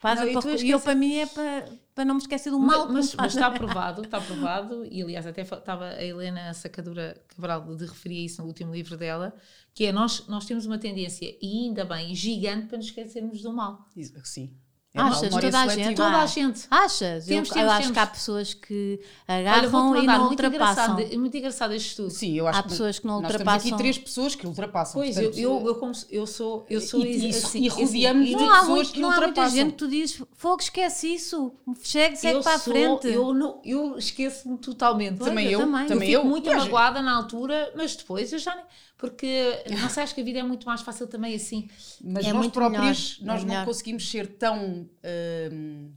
Fazem não, e, eu, para mim, é para, para não me esquecer do mal. Mas, mas, está aprovado, está aprovado, e aliás, até estava a Helena Sacadura Cabral de referir isso no último livro dela, que é nós, nós temos uma tendência, e ainda bem, gigante, para nos esquecermos do mal. Sim. É Achas? Toda a gente? Toda a gente. Achas? Temos, eu, temos, eu acho temos. que há pessoas que agarram Olha, e não muito ultrapassam. Engraçado, muito engraçado este estudo. Sim, eu acho há pessoas que não nós ultrapassam. Nós temos aqui três pessoas que ultrapassam. Pois, portanto, eu, eu, eu, eu, sou, eu sou e, assim, e rodeamos de pessoas muito, que não ultrapassam. Não há muita gente que tu dizes, fogo, esquece isso, segue, segue para sou, a frente. Eu, não, eu esqueço-me totalmente. Também eu, também. eu. fico muito magoada na altura, mas depois eu já nem porque não sei, acho que a vida é muito mais fácil também assim. Mas é nós próprios, nós é não conseguimos ser tão hum,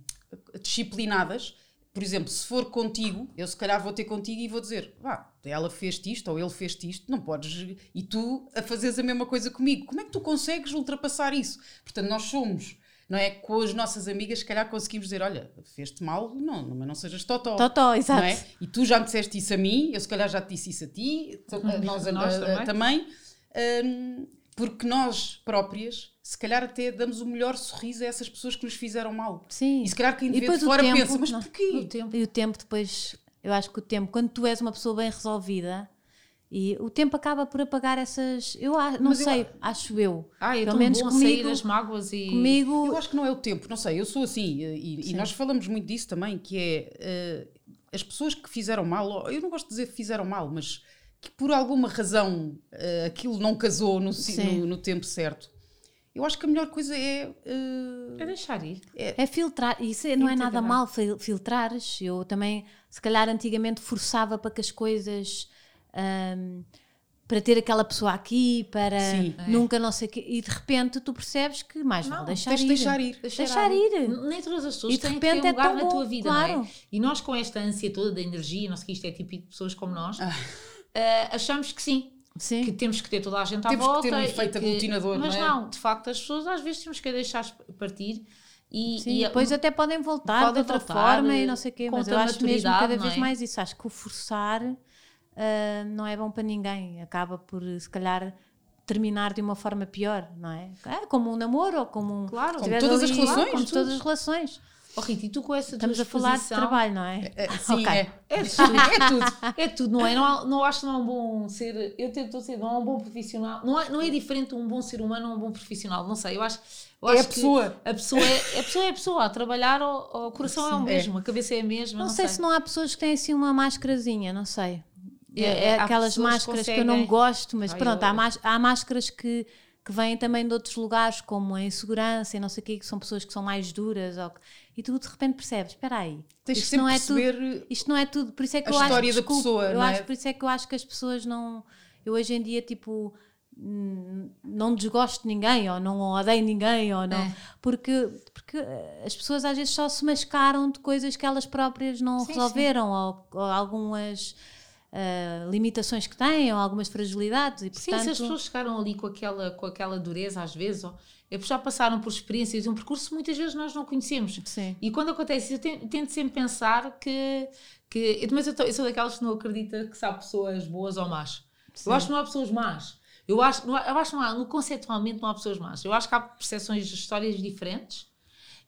disciplinadas. Por exemplo, se for contigo, eu se calhar vou ter contigo e vou dizer, vá, ela fez isto ou ele fez isto, não podes. E tu a fazeres a mesma coisa comigo. Como é que tu consegues ultrapassar isso? Portanto, nós somos não é? Com as nossas amigas, se calhar conseguimos dizer: Olha, fez-te mal, não, mas não sejas totó. Totó, exato. É? E tu já me disseste isso a mim, eu se calhar já te disse isso a ti, uhum. nós, a, nós a, a, também. Um, porque nós próprias, se calhar até damos o melhor sorriso a essas pessoas que nos fizeram mal. Sim. E se calhar quem vê de fora tempo, pensa, mas não, porquê? O tempo. E o tempo depois, eu acho que o tempo, quando tu és uma pessoa bem resolvida, e o tempo acaba por apagar essas. Eu não Mas sei, eu, acho eu. Ah, é Pelo menos bom comigo, sair as mágoas e. Comigo. Eu acho que não é o tempo, não sei. Eu sou assim e, e nós falamos muito disso também, que é uh, as pessoas que fizeram mal, eu não gosto de dizer que fizeram mal, mas que por alguma razão uh, aquilo não casou no, no, no, tempo certo. Eu acho que a melhor coisa é. Uh, é deixar ir. É, é filtrar. Isso não é nada mal, filtrares. Eu também, se calhar, antigamente forçava para que as coisas um, para ter aquela pessoa aqui, para Sim, é. nunca não sei o quê, e de repente tu percebes que mais não, vale deixar ir. deixar ir. Deixar, deixar ir. ir. Nem todas as pessoas e de têm repente um é lugar na tua vida, claro. não é? E nós com esta ânsia toda da energia, não sei que isto é típico de pessoas como nós, ah. uh, achamos que sim. Sim. Que temos que ter toda a gente temos à volta. Temos que ter um efeito aglutinador, Mas não, é? não, de facto, as pessoas às vezes temos que deixar partir e, Sim, e depois até podem voltar podem de outra voltar, forma e não sei o quê, mas eu acho mesmo cada vez é? mais isso. Acho que o forçar uh, não é bom para ninguém. Acaba por, se calhar, terminar de uma forma pior, não é? É como um namoro ou como um. Claro, como todas ali, as relações. Como todas as relações. Oh, Rita, e tu com essa Estamos a falar de trabalho, não é? é, é sim, okay. é. É tudo, é tudo, é tudo, não é? Não, não acho que não é um bom ser. Eu tento ser, não é um bom profissional. Não é, não é diferente um bom ser humano ou um bom profissional, não sei. Eu acho, eu é acho a pessoa. A pessoa é, a pessoa é a pessoa. A trabalhar, o, o coração sim, é o mesmo, é. a cabeça é a mesma. Não, não sei, sei, se não há pessoas que têm assim uma máscarazinha, não sei. É, é aquelas máscaras que, que, eu não gosto, mas Ai, pronto, eu... há, há máscaras que que vêm também de outros lugares, como a insegurança e não sei o quê, que são pessoas que são mais duras, ou e tu de repente percebes, espera aí, Tens isto não é tudo, isto não é tudo, por isso é que a eu história acho, da pessoa, eu não é? acho, por isso é que eu acho que as pessoas não, eu hoje em dia, tipo, não desgosto de ninguém ou não odeio ninguém ou não é. porque porque as pessoas às vezes só se mascaram de coisas que elas próprias não sim, resolveram sim. Ou, ou, algumas uh, limitações que têm ou algumas fragilidades e portanto... sim se as pessoas chegaram ali com aquela com aquela dureza às vezes ou, é porque já passaram por experiências um percurso que muitas vezes nós não conhecemos sim. e quando acontece isso eu tento sempre pensar que que mas eu, tô, eu sou daquelas que não acredita que há pessoas boas ou más eu acho que não há pessoas más eu acho, eu acho que não há, no, conceitualmente não há pessoas más. Eu acho que há percepções de histórias diferentes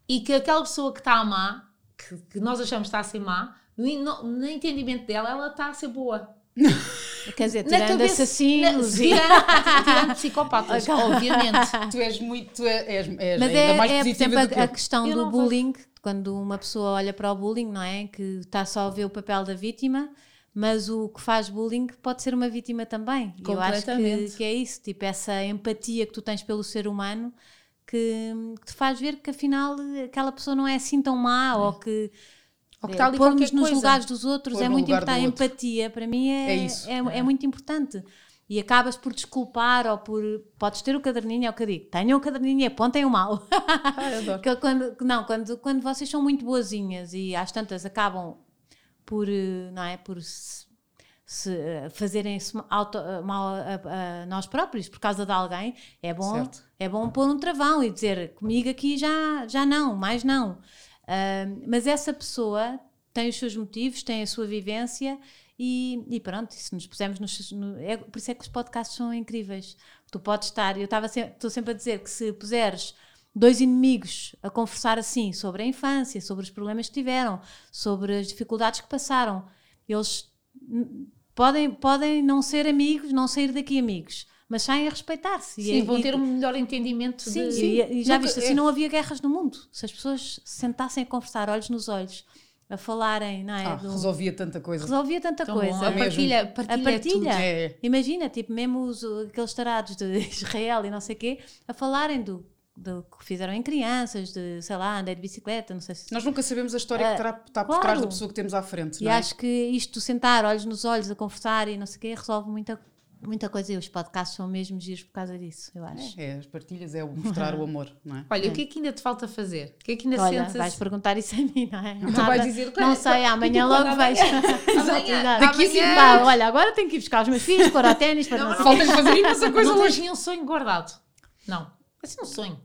e que aquela pessoa que está a má, que, que nós achamos que está a ser má, no, no, entendimento dela, ela está a ser boa. Quer dizer, tirando cabeça, assassinos na, tirando, tirando psicopatas, obviamente. Tu és muito. Tu és, és Mas ainda é, mais é, positiva por exemplo, do que a, a questão do bullying, quando uma pessoa olha para o bullying, não é? Que está só a ver o papel da vítima mas o que faz bullying pode ser uma vítima também. Eu acho que, que, é isso, tipo, essa empatia que tu tens pelo ser humano que, que te faz ver que afinal aquela pessoa não é assim tão má é. ou que. Ou que está ali nos coisa. lugares dos outros Pôr é muito importante. A empatia para mim é, é, é, é, é muito importante e acabas por desculpar ou por. Podes ter o caderninho, é o que eu digo, tenham o caderninho e apontem o mal. Ah, adoro. que quando, não, quando, quando vocês são muito boazinhas e às tantas acabam por, eh, não é, por se, se eh, fazerem -se auto, eh, mal a, a, nós próprios por causa de alguém, é bom, certo. é bom pôr um travão e dizer comigo aqui já, já não, mais não. Mas essa pessoa tem os seus motivos, tem a sua vivência e, e pronto, se nos pusermos nos, no, é, por isso é que os podcasts são incríveis. Tu podes estar, eu estava estou sempre a dizer que se puseres dois inimigos a conversar assim sobre a infância, sobre os problemas que tiveram, sobre as dificuldades que passaram. Eles podem, podem não ser amigos, não sair daqui amigos, mas saem a respeitar-se. Sim, e, vão ter um melhor entendimento. Sim, de... e, e, já Nunca, viste, assim é... não havia guerras no mundo. Se as pessoas se sentassem a conversar olhos nos olhos, a falarem, não é? Ah, do... Resolvia tanta coisa. Resolvia tanta Tão coisa. A partilha, partilha, a partilha. É. Imagina, tipo, mesmo os, aqueles tarados de Israel e não sei o quê, a falarem do do que fizeram em crianças, de sei lá, andei de bicicleta, não sei se. Nós nunca sabemos a história uh, que está por claro. trás da pessoa que temos à frente. E é? acho que isto, sentar olhos nos olhos, a conversar e não sei o quê, resolve muita, muita coisa. E os podcasts são mesmo giros por causa disso, eu acho. É, é as partilhas, é o mostrar o amor, não é? Olha, é. o que é que ainda te falta fazer? O que é que ainda Olha, sentes? vais perguntar isso a mim, não é? Tu vais dizer Não sei, amanhã logo amanhã, Daqui pá, olha, agora tenho que ir buscar os meus filhos para o ténis, para não, não, não Faltas fazer imensa coisa não hoje. Não nenhum sonho guardado. Não. Assim um sonho.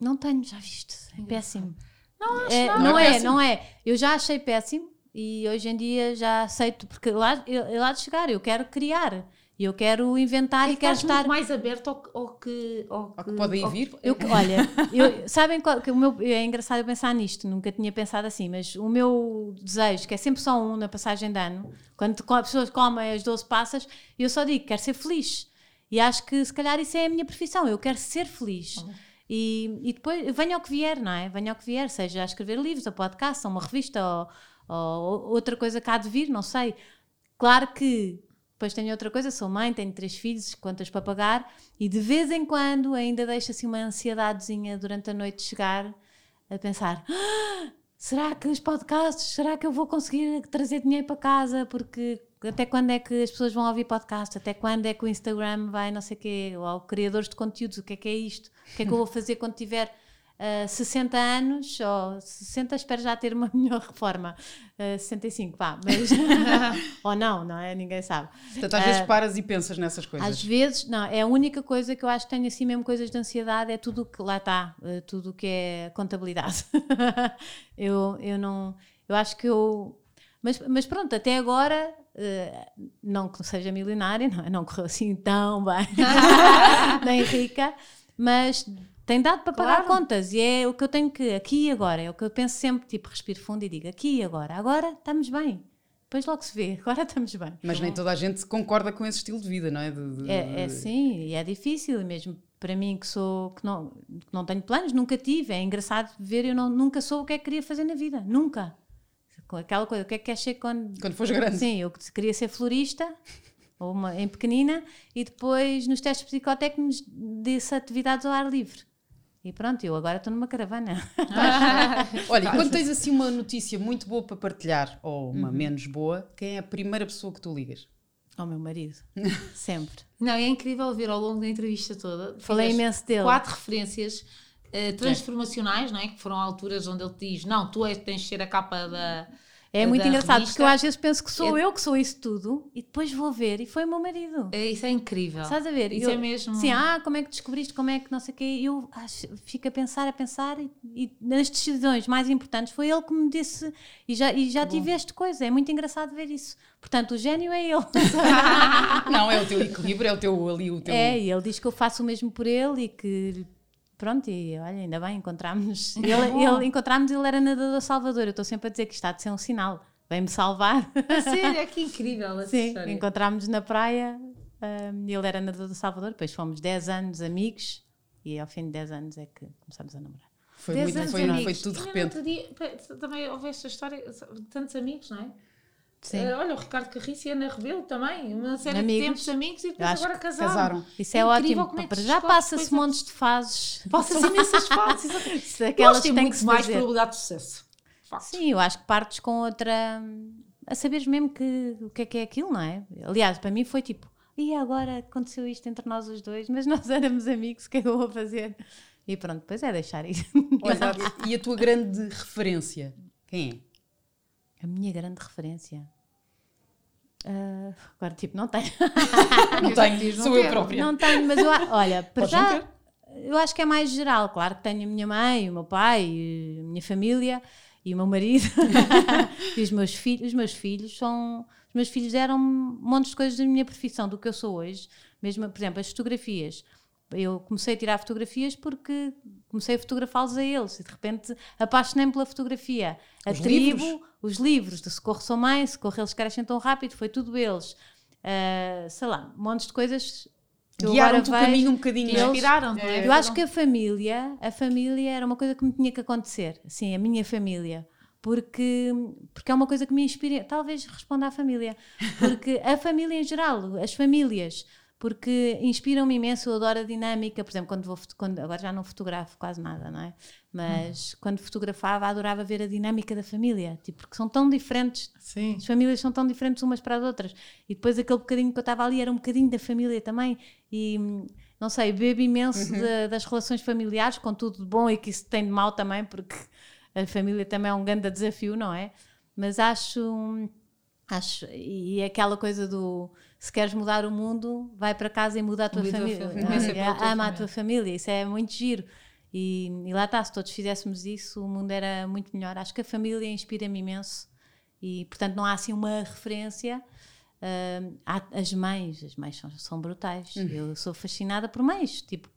Não tenho, já viste? É péssimo. Não, acho é, não, não, é, é, não é. Eu já achei péssimo e hoje em dia já aceito, porque lá, eu, lá de chegar, eu quero criar. Eu quero inventar e, e quero estar mais aberto ao, ao que, ao, ao que podem vir. Eu, olha, eu, sabem qual, que o meu é engraçado pensar nisto, nunca tinha pensado assim, mas o meu desejo, que é sempre só um na passagem de ano, quando as pessoas comem as 12 passas, eu só digo, quero ser feliz. E acho que se calhar isso é a minha profissão, eu quero ser feliz. Uhum. E, e depois, venha o que vier, não é? Venha o que vier, seja a escrever livros, a podcast, a uma revista ou, ou outra coisa que há de vir, não sei. Claro que depois tenho outra coisa, sou mãe, tenho três filhos, contas para pagar e de vez em quando ainda deixo assim uma ansiedadezinha durante a noite chegar a pensar ah, será que os podcasts, será que eu vou conseguir trazer dinheiro para casa? Porque até quando é que as pessoas vão ouvir podcast, até quando é que o Instagram vai não sei o quê, ou criadores de conteúdos, o que é que é isto, o que é que eu vou fazer quando tiver uh, 60 anos, ou 60 espero já ter uma melhor reforma, uh, 65, vá, mas ou não, não é? Ninguém sabe. Portanto, às uh, vezes paras e pensas nessas coisas. Às vezes, não, é a única coisa que eu acho que tenho assim mesmo coisas de ansiedade, é tudo que lá está, tudo que é contabilidade. eu, eu não, eu acho que eu mas, mas pronto, até agora Uh, não que seja milionária, não, não correu assim tão bem, nem rica, mas tem dado para pagar claro. contas e é o que eu tenho que, aqui e agora, é o que eu penso sempre, tipo, respiro fundo e digo, aqui e agora, agora estamos bem. Depois logo se vê, agora estamos bem. Mas nem toda a gente concorda com esse estilo de vida, não é? De, de... É, é sim, e é difícil, mesmo para mim que sou que não, que não tenho planos, nunca tive. É engraçado ver, eu não, nunca soube o que é que queria fazer na vida, nunca aquela coisa, o que é que queres ser quando... Quando fores grande. Sim, eu queria ser florista ou uma em pequenina, e depois nos testes psicotécnicos disse atividades ao ar livre. E pronto, eu agora estou numa caravana. Olha, quando tens assim uma notícia muito boa para partilhar, ou uma uhum. menos boa, quem é a primeira pessoa que tu ligas? Ao meu marido, sempre. Não, é incrível ver ao longo da entrevista toda. Falei imenso dele. Quatro referências uh, transformacionais, não é? Que foram alturas onde ele te diz: Não, tu és, tens de ser a capa da é muito engraçado, revista. porque eu às vezes penso que sou é... eu que sou isso tudo e depois vou ver e foi o meu marido. É, isso é incrível. Estás a ver? Isso eu, é mesmo. Sim, ah, como é que descobriste, como é que não sei o quê. Eu acho, fico a pensar, a pensar e, e, nas decisões mais importantes foi ele que me disse e já, e já tive esta coisa. É muito engraçado ver isso. Portanto, o gênio é ele. não, é o teu equilíbrio, é o teu ali, o teu. É, e ele diz que eu faço o mesmo por ele e que Pronto, e olha, ainda bem, encontramos. Ele, ele, encontramos, ele era nadador Salvador. Eu estou sempre a dizer que está de ser um sinal vem-me salvar. A sério, é que incrível essa Sim, encontrámos na praia, um, ele era nadador do Salvador, depois fomos 10 anos amigos e ao fim de 10 anos é que começámos a namorar. Foi, muito, foi, foi tudo de repente. Dia, também houve esta história, tantos amigos, não é? Sim. Uh, olha, o Ricardo Carriço e Ana Rebelo também, uma série amigos. de tempos amigos e depois agora casaram. casaram. Isso é, é ótimo. É já passa-se montes de fases. Passa-se imensas fases. Aquelas que têm que mais fazer. probabilidade de sucesso. Sim, eu acho que partes com outra. a saberes mesmo que, o que é que é aquilo, não é? Aliás, para mim foi tipo, e agora aconteceu isto entre nós os dois, mas nós éramos amigos, o que é que eu vou fazer? E pronto, depois é deixar isso. Olha, e a tua grande referência? Quem é? A minha grande referência. Uh, agora, tipo, não tenho. não tenho, sou eu própria. Não tenho, mas eu, olha, para já, eu acho que é mais geral. Claro que tenho a minha mãe, o meu pai, a minha família, e o meu marido e os meus filhos, os meus filhos são os meus filhos eram um monte de coisas da minha profissão, do que eu sou hoje, mesmo, por exemplo, as fotografias. Eu comecei a tirar fotografias porque comecei a fotografá-los a eles e de repente apaixonei-me pela fotografia. A os tribo, livros. os livros de Socorro São Mãe, Socorro Eles Crescem Tão Rápido, foi tudo eles. Uh, sei lá, montes de coisas Guiaram-te o caminho um bocadinho, inspiraram é? Eu acho que a família, a família era uma coisa que me tinha que acontecer, assim, a minha família. Porque, porque é uma coisa que me inspira, talvez responda à família, porque a família em geral, as famílias, porque inspiram-me imenso, eu adoro a dinâmica, por exemplo, quando vou, quando, agora já não fotografo quase nada, não é? Mas hum. quando fotografava adorava ver a dinâmica da família, tipo, porque são tão diferentes, Sim. as famílias são tão diferentes umas para as outras, e depois aquele bocadinho que eu estava ali era um bocadinho da família também, e não sei, bebo imenso uhum. de, das relações familiares, com tudo de bom e que isso tem de mal também, porque a família também é um grande desafio, não é? Mas acho, acho, e aquela coisa do se queres mudar o mundo, vai para casa e muda a tua muda família. A família. ama a tua família, isso é muito giro. E, e, lá está, se todos fizéssemos isso, o mundo era muito melhor. Acho que a família inspira-me imenso e, portanto, não há assim uma referência. Uh, há as mães, as mães são, são brutais. Uhum. Eu sou fascinada por mães. Tipo,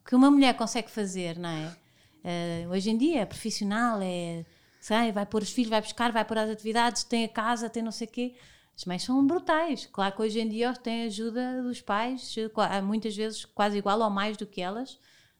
o que uma mulher consegue fazer, não é? Uh, hoje em dia é profissional, é sei, vai pôr os filhos, vai buscar, vai pôr as atividades, tem a casa, tem não sei o quê. As mães são brutais. Claro que hoje em dia têm ajuda dos pais, muitas vezes quase igual ou mais do que elas,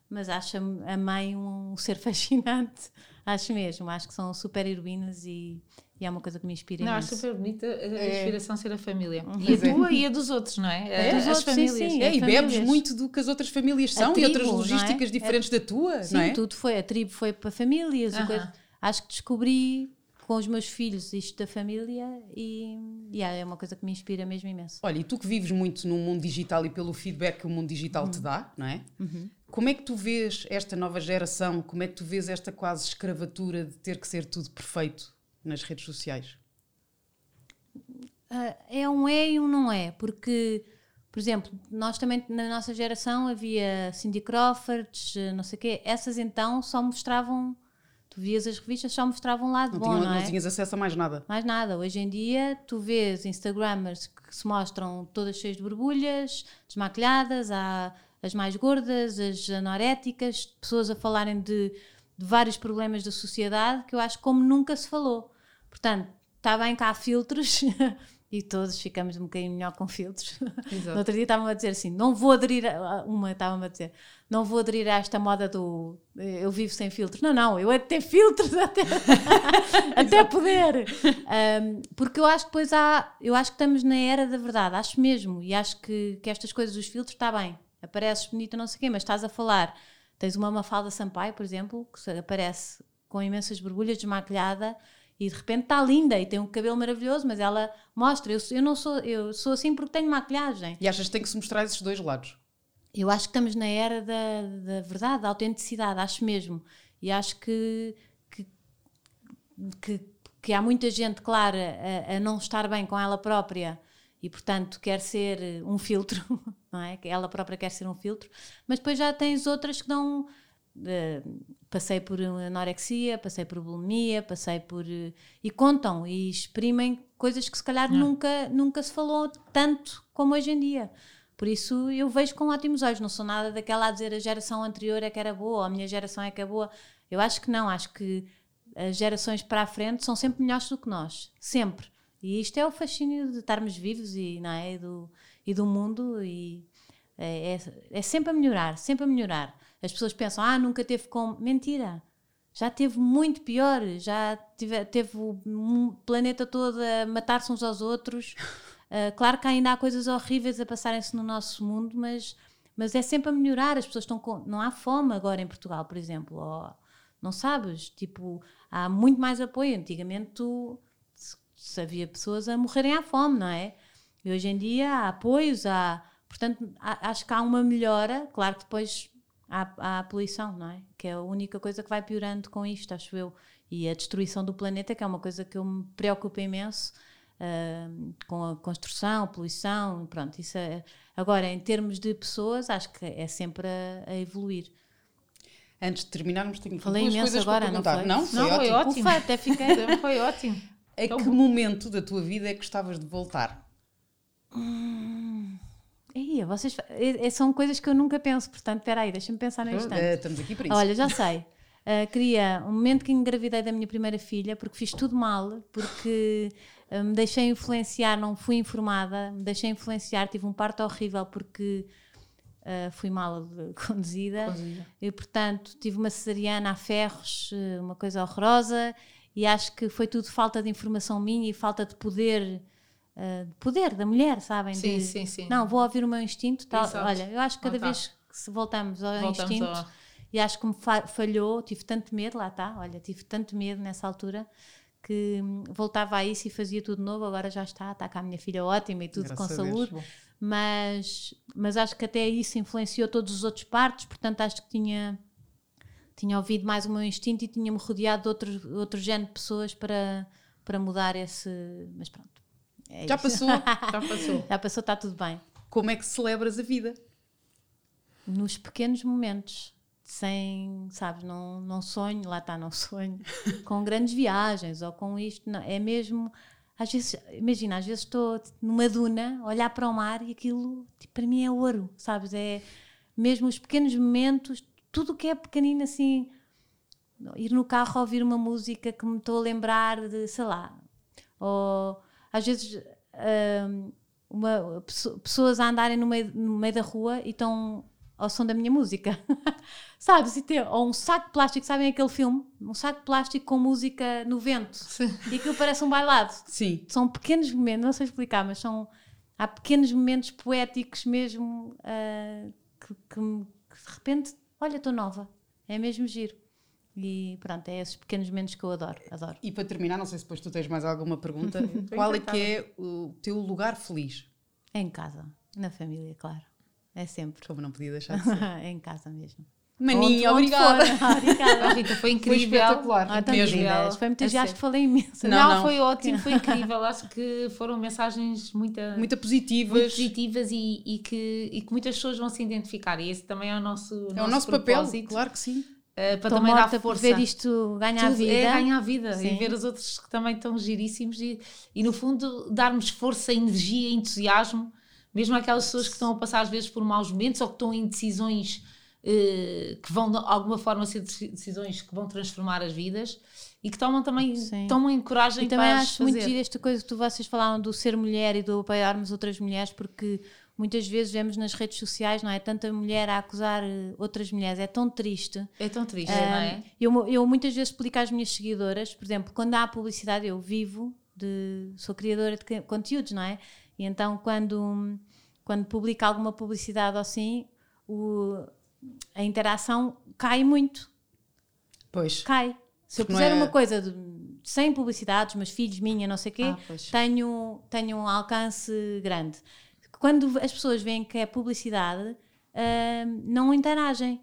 mas acho a mãe um ser fascinante. Acho mesmo. Acho que são super heroínas e, e é uma coisa que me inspira Não, acho super bonita a é. inspiração ser a família. Uhum. E a tua e a dos outros, não é? é dos as outros, famílias. Sim, sim, é, e bebes muito do que as outras famílias são tribo, e outras é? logísticas é? diferentes da tua, sim, não é? tudo foi. A tribo foi para famílias. Coisa, acho que descobri com os meus filhos isto da família e yeah, é uma coisa que me inspira mesmo imenso. Olha, e tu que vives muito no mundo digital e pelo feedback que o mundo digital uhum. te dá, não é? Uhum. Como é que tu vês esta nova geração? Como é que tu vês esta quase escravatura de ter que ser tudo perfeito nas redes sociais? Uh, é um é e um não é, porque, por exemplo, nós também na nossa geração havia Cindy Crawford, não sei o quê, essas então só mostravam Tu vias as revistas, só mostravam um lado não bom, tinha, não, é? não tinhas acesso a mais nada. Mais nada. Hoje em dia, tu vês Instagrammers que se mostram todas cheias de borbulhas, desmaquilhadas, há as mais gordas, as anoréticas, pessoas a falarem de, de vários problemas da sociedade que eu acho como nunca se falou. Portanto, está bem cá filtros e todos ficamos um bocadinho melhor com filtros. Exato. no outro dia estavam a dizer assim: não vou aderir, a, uma estava-me a dizer, não vou aderir a esta moda do eu vivo sem filtros. Não, não, eu é de ter filtros até, até poder. Um, porque eu acho que depois há, eu acho que estamos na era da verdade, acho mesmo, e acho que, que estas coisas dos filtros está bem, apareces bonita, não sei o quê, mas estás a falar. Tens uma Mafalda Sampaio, por exemplo, que aparece com imensas borbulhas, desmaquilhada e de repente está linda e tem um cabelo maravilhoso, mas ela mostra, eu, eu não sou, eu sou assim porque tenho maquilhagem. E achas que tem que se mostrar esses dois lados? Eu acho que estamos na era da, da verdade, da autenticidade, acho mesmo. E acho que, que, que, que há muita gente, claro, a, a, não estar bem com ela própria e, portanto, quer ser um filtro, não é? Ela própria quer ser um filtro, mas depois já tens outras que dão Uh, passei por anorexia, passei por bulimia, passei por. Uh, e contam e exprimem coisas que se calhar nunca, nunca se falou tanto como hoje em dia. Por isso eu vejo com ótimos olhos, não sou nada daquela a dizer a geração anterior é que era boa, ou a minha geração é que é boa. Eu acho que não, acho que as gerações para a frente são sempre melhores do que nós, sempre. E isto é o fascínio de estarmos vivos e, não é? e, do, e do mundo, e é, é, é sempre a melhorar, sempre a melhorar. As pessoas pensam, ah, nunca teve como. Mentira! Já teve muito pior, já tive, teve o planeta todo a matar-se uns aos outros. Uh, claro que ainda há coisas horríveis a passarem-se no nosso mundo, mas, mas é sempre a melhorar. As pessoas estão com. Não há fome agora em Portugal, por exemplo. Ou, não sabes? Tipo, há muito mais apoio. Antigamente tu, se havia pessoas a morrerem à fome, não é? E hoje em dia há apoios, há. Portanto, há, acho que há uma melhora. Claro que depois à, à poluição, não é? Que é a única coisa que vai piorando com isto, acho eu. E a destruição do planeta, que é uma coisa que eu me preocupo imenso. Uh, com a construção, a poluição, pronto, isso é, agora em termos de pessoas acho que é sempre a, a evoluir Antes de terminarmos, tenho Falei duas imenso agora, não foi? Não, foi não, ótimo. Foi ótimo. Ufa, até fiquei, foi ótimo. A então, que momento da tua vida é que gostavas de voltar? Hum, Ia, vocês, é, é, são coisas que eu nunca penso, portanto, espera aí, deixa-me pensar no instante. Uh, estamos aqui para isso. Olha, já sei. Uh, queria um momento que engravidei da minha primeira filha, porque fiz tudo mal, porque me deixei influenciar, não fui informada, me deixei influenciar, tive um parto horrível porque uh, fui mal conduzida, conduzida, e portanto tive uma cesariana a ferros, uma coisa horrorosa, e acho que foi tudo falta de informação minha e falta de poder uh, poder da mulher, sabem? Sim, de, sim, sim. Não, vou ouvir o meu instinto. Tal. Olha, eu acho que cada vez que se voltamos ao voltamos instinto, e acho que me falhou, tive tanto medo, lá está, olha, tive tanto medo nessa altura que voltava a isso e fazia tudo novo, agora já está, está com a minha filha ótima e tudo Graças com saúde. Mas, mas acho que até isso influenciou todos os outros partos, portanto acho que tinha tinha ouvido mais o meu instinto e tinha-me rodeado de outro, outro género de pessoas para, para mudar esse. Mas pronto, é já passou, já passou. já passou, está tudo bem. Como é que celebras a vida? Nos pequenos momentos, sem, sabes, não, não sonho, lá está, não sonho, com grandes viagens ou com isto, não, é mesmo, às vezes, imagina, às vezes estou numa duna, olhar para o mar e aquilo, tipo, para mim é ouro, sabes, é mesmo os pequenos momentos, tudo que é pequenino assim, ir no carro ouvir uma música que me estou a lembrar de, sei lá, ou às vezes um, uma, pessoas a andarem no meio, no meio da rua e estão ao som da minha música. Sabes? E ter, ou um saco de plástico, sabem aquele filme? Um saco de plástico com música no vento. Sim. E aquilo parece um bailado. Sim. São pequenos momentos, não sei explicar, mas são. Há pequenos momentos poéticos mesmo uh, que, que, que de repente, olha, estou nova. É mesmo giro. E pronto, é esses pequenos momentos que eu adoro, adoro. E para terminar, não sei se depois tu tens mais alguma pergunta, qual é que é o teu lugar feliz? É em casa, na família, claro. É sempre. Como não podia deixar de ser. é em casa mesmo. Maninha, obrigada. obrigada. A Rita foi incrível. Foi espetacular. Ah, mesmo. Foi. Acho que falei imenso. Não, não, não, foi ótimo, foi incrível. Acho que foram mensagens muito, muito positivas, muito positivas e, e, que, e que muitas pessoas vão se identificar. E esse também é o nosso, é nosso o nosso papel, claro que sim. Uh, para também dar força. ver isto ganhar Tudo vida. É ganhar vida Sim. e ver os outros que também estão giríssimos e, e, no fundo, darmos força, energia, entusiasmo, mesmo aquelas pessoas que estão a passar às vezes por maus momentos ou que estão em decisões uh, que vão de alguma forma ser decisões que vão transformar as vidas e que tomam também Sim. tomam coragem e também acho fazer. muito giro esta coisa que tu, vocês falaram do ser mulher e do apoiarmos outras mulheres porque muitas vezes vemos nas redes sociais, não é? Tanta mulher a acusar eh, outras mulheres, é tão triste. É tão triste, um, não é? Eu, eu muitas vezes explico às minhas seguidoras, por exemplo, quando há publicidade, eu vivo de. sou criadora de conteúdos, não é? E então quando, quando publico alguma publicidade assim, o, a interação cai muito. Pois. Cai. Se eu puser é... uma coisa de, sem publicidades, meus filhos, minha, não sei o quê, ah, tenho, tenho um alcance grande quando as pessoas veem que é publicidade, uh, não interagem.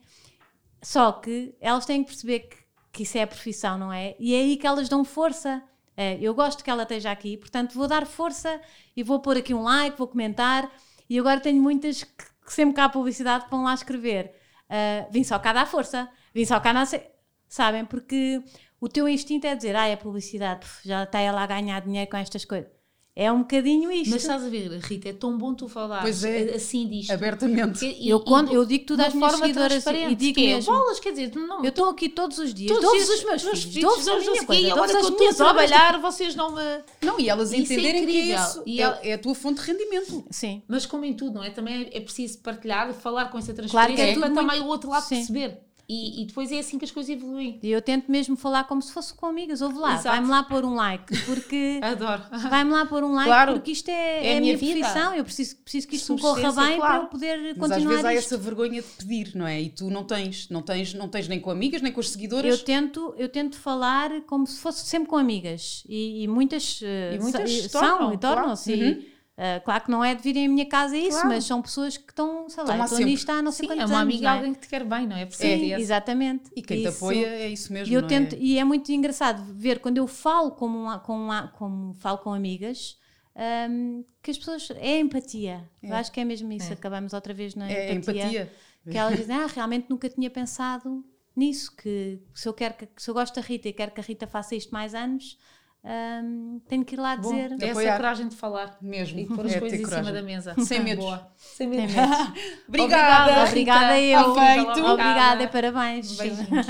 Só que elas têm que perceber que, que, isso é a profissão, não é? E é aí que elas dão força. É, eu gosto que ela esteja aqui, portanto vou dar força e vou pôr aqui um like, vou comentar. E agora tenho muitas que, que sempre cá a publicidade vão lá escrever. Uh, vim só cá dar força, vim só cá sei. Sabem? Porque o teu instinto é dizer, ah, é publicidade, já está ela a ganhar dinheiro com estas coisas. É um bocadinho isto. Mas estás a ver, Rita, é tão bom tu falar é, assim disto. Abertamente. E, eu, conto, eu digo tudo às minhas seguidoras e digo que é, mesmo. Bolas, quer dizer, não, eu estou aqui todos os dias, todos, todos os meus, meus filhos, todos os meus filhos, agora que eu estou a trabalhar, vocês não me... Não, e elas isso é entenderem é que é isso, e é, é, a tua fonte de rendimento. Sim. Mas como em tudo, não é? Também é preciso partilhar, falar com essa transparência claro que é. para também o outro lado Sim. perceber. E, e, depois é assim que as coisas evoluem. E eu tento mesmo falar como se fosse com amigas. Ouve lá, vai-me lá pôr um like, porque. Adoro. Vai-me lá pôr um like, claro. porque isto é, é, é a minha vida. profissão. Eu preciso, preciso que isto me corra bem claro. para eu poder Mas continuar. Às vezes há isto. essa vergonha de pedir, não é? E tu não tens, não tens, não tens nem com amigas, nem com as seguidoras. Eu tento, eu tento falar como se fosse sempre com amigas. E, e muitas, e muitas são e tornam-se. Claro. Uhum. Uh, claro que não é de virem à minha casa isso, claro. mas são pessoas que estão, sei lá, estão nisto há não sei Sim, quantos anos. É uma amiga, é? alguém que te quer bem, não é? Sim, exatamente. E quem isso. te apoia é isso mesmo. E, eu tento, é? e é muito engraçado ver quando eu falo como, com, como falo com amigas. Um, que as pessoas. É empatia. É. Eu acho que é mesmo isso. É. Acabamos outra vez na é empatia. empatia. Que elas dizem, ah, realmente nunca tinha pensado nisso. Que se eu, quero que, se eu gosto da Rita e quero que a Rita faça isto mais anos, um, tenho que ir lá Bom, dizer. É essa coragem de falar mesmo e pôr as é coisas em cima da mesa. Sem medo. Sem medo. obrigada. Obrigada, eu. Obrigada e parabéns. Beijinhos.